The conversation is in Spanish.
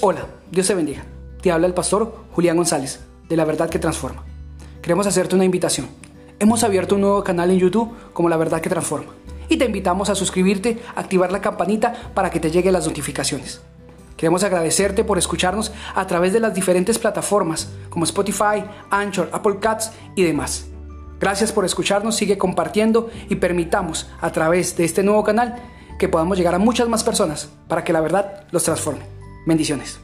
Hola, Dios te bendiga. Te habla el pastor Julián González, de La Verdad que Transforma. Queremos hacerte una invitación. Hemos abierto un nuevo canal en YouTube como La Verdad que Transforma. Y te invitamos a suscribirte, activar la campanita para que te lleguen las notificaciones. Queremos agradecerte por escucharnos a través de las diferentes plataformas como Spotify, Anchor, Apple Cats y demás. Gracias por escucharnos, sigue compartiendo y permitamos a través de este nuevo canal que podamos llegar a muchas más personas para que la verdad los transforme. Bendiciones.